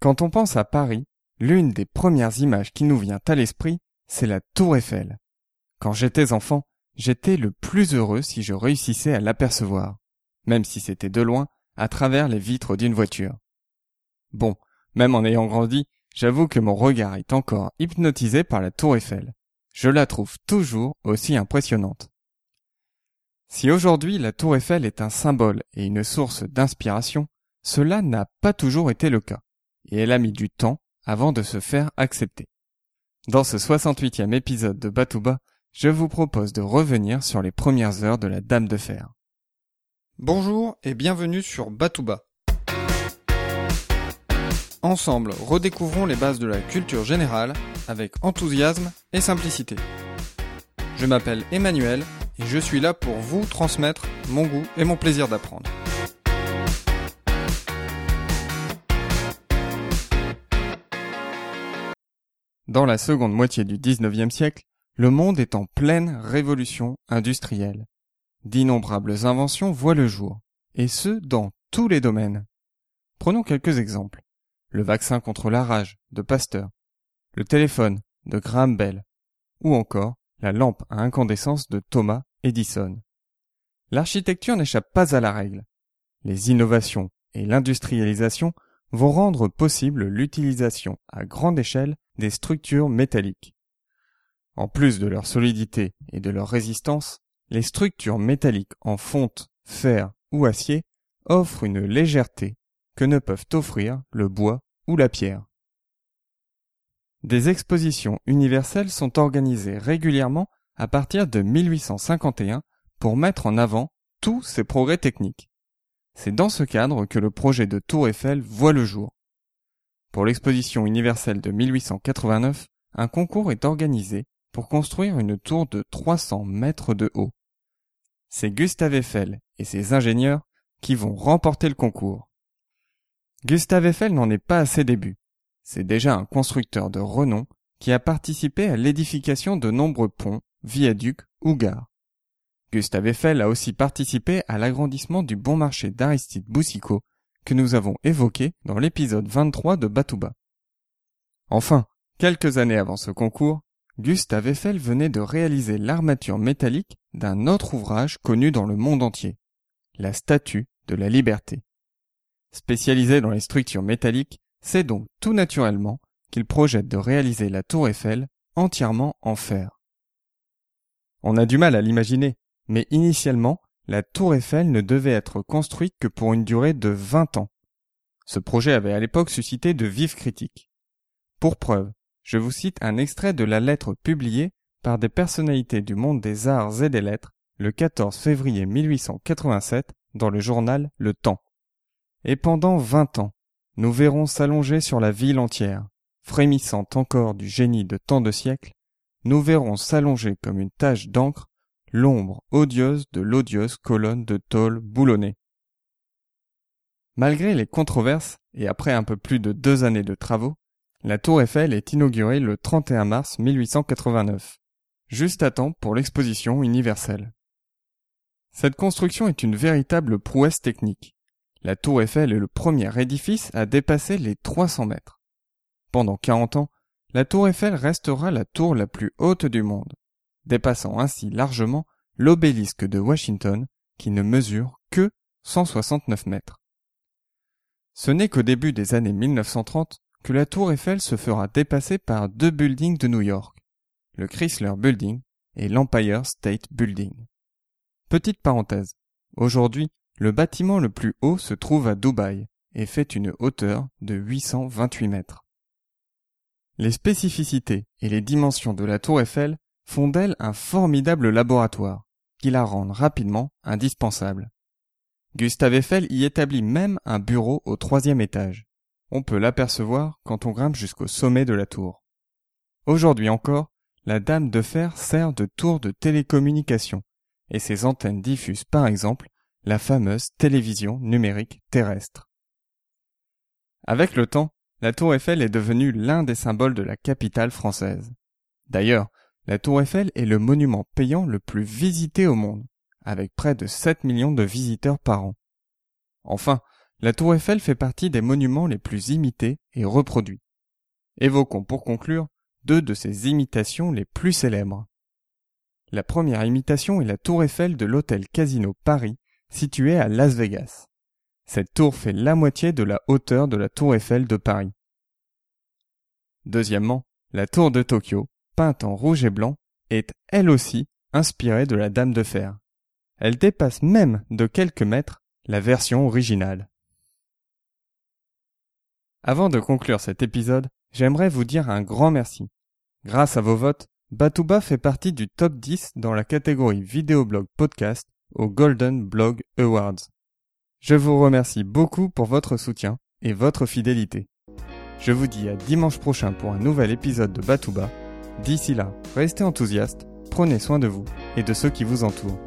Quand on pense à Paris, l'une des premières images qui nous vient à l'esprit, c'est la tour Eiffel. Quand j'étais enfant, j'étais le plus heureux si je réussissais à l'apercevoir, même si c'était de loin, à travers les vitres d'une voiture. Bon, même en ayant grandi, j'avoue que mon regard est encore hypnotisé par la tour Eiffel. Je la trouve toujours aussi impressionnante. Si aujourd'hui la tour Eiffel est un symbole et une source d'inspiration, cela n'a pas toujours été le cas, et elle a mis du temps avant de se faire accepter. Dans ce 68e épisode de Batouba, je vous propose de revenir sur les premières heures de la Dame de Fer. Bonjour et bienvenue sur Batouba. Ensemble, redécouvrons les bases de la culture générale avec enthousiasme et simplicité. Je m'appelle Emmanuel et je suis là pour vous transmettre mon goût et mon plaisir d'apprendre. Dans la seconde moitié du 19e siècle, le monde est en pleine révolution industrielle. D'innombrables inventions voient le jour, et ce dans tous les domaines. Prenons quelques exemples. Le vaccin contre la rage de Pasteur, le téléphone de Graham Bell, ou encore la lampe à incandescence de Thomas Edison. L'architecture n'échappe pas à la règle. Les innovations et l'industrialisation vont rendre possible l'utilisation à grande échelle des structures métalliques. En plus de leur solidité et de leur résistance, les structures métalliques en fonte, fer ou acier offrent une légèreté que ne peuvent offrir le bois ou la pierre. Des expositions universelles sont organisées régulièrement à partir de 1851 pour mettre en avant tous ces progrès techniques. C'est dans ce cadre que le projet de Tour Eiffel voit le jour. Pour l'exposition universelle de 1889, un concours est organisé pour construire une tour de 300 mètres de haut. C'est Gustave Eiffel et ses ingénieurs qui vont remporter le concours. Gustave Eiffel n'en est pas à ses débuts. C'est déjà un constructeur de renom qui a participé à l'édification de nombreux ponts, viaducs ou gares. Gustave Eiffel a aussi participé à l'agrandissement du bon marché d'Aristide Boussicot que nous avons évoqué dans l'épisode 23 de Batouba. Enfin, quelques années avant ce concours, Gustave Eiffel venait de réaliser l'armature métallique d'un autre ouvrage connu dans le monde entier, la Statue de la Liberté. Spécialisé dans les structures métalliques, c'est donc tout naturellement qu'il projette de réaliser la tour Eiffel entièrement en fer. On a du mal à l'imaginer, mais initialement, la tour Eiffel ne devait être construite que pour une durée de 20 ans. Ce projet avait à l'époque suscité de vives critiques. Pour preuve, je vous cite un extrait de la lettre publiée par des personnalités du monde des arts et des lettres le 14 février 1887 dans le journal Le Temps. Et pendant vingt ans, nous verrons s'allonger sur la ville entière, frémissant encore du génie de tant de siècles, nous verrons s'allonger comme une tache d'encre l'ombre odieuse de l'odieuse colonne de tôle boulonnée. Malgré les controverses, et après un peu plus de deux années de travaux, la tour Eiffel est inaugurée le 31 mars 1889, juste à temps pour l'exposition universelle. Cette construction est une véritable prouesse technique. La tour Eiffel est le premier édifice à dépasser les 300 mètres. Pendant 40 ans, la tour Eiffel restera la tour la plus haute du monde, dépassant ainsi largement l'obélisque de Washington qui ne mesure que 169 mètres. Ce n'est qu'au début des années 1930 que la tour Eiffel se fera dépasser par deux buildings de New York, le Chrysler Building et l'Empire State Building. Petite parenthèse. Aujourd'hui, le bâtiment le plus haut se trouve à Dubaï et fait une hauteur de 828 mètres. Les spécificités et les dimensions de la tour Eiffel font d'elle un formidable laboratoire, qui la rendent rapidement indispensable. Gustave Eiffel y établit même un bureau au troisième étage. On peut l'apercevoir quand on grimpe jusqu'au sommet de la tour. Aujourd'hui encore, la Dame de Fer sert de tour de télécommunication, et ses antennes diffusent par exemple la fameuse télévision numérique terrestre. Avec le temps, la tour Eiffel est devenue l'un des symboles de la capitale française. D'ailleurs, la tour Eiffel est le monument payant le plus visité au monde, avec près de 7 millions de visiteurs par an. Enfin, La tour Eiffel fait partie des monuments les plus imités et reproduits. Évoquons pour conclure deux de ces imitations les plus célèbres. La première imitation est la tour Eiffel de l'hôtel Casino Paris, situé à Las Vegas. Cette tour fait la moitié de la hauteur de la tour Eiffel de Paris. Deuxièmement, la tour de Tokyo, peinte en rouge et blanc, est elle aussi inspirée de la Dame de Fer. Elle dépasse même de quelques mètres la version originale. Avant de conclure cet épisode, j'aimerais vous dire un grand merci. Grâce à vos votes, Batouba fait partie du top 10 dans la catégorie vidéoblog podcast au Golden Blog Awards. Je vous remercie beaucoup pour votre soutien et votre fidélité. Je vous dis à dimanche prochain pour un nouvel épisode de Batouba. D'ici là, restez enthousiastes, prenez soin de vous et de ceux qui vous entourent.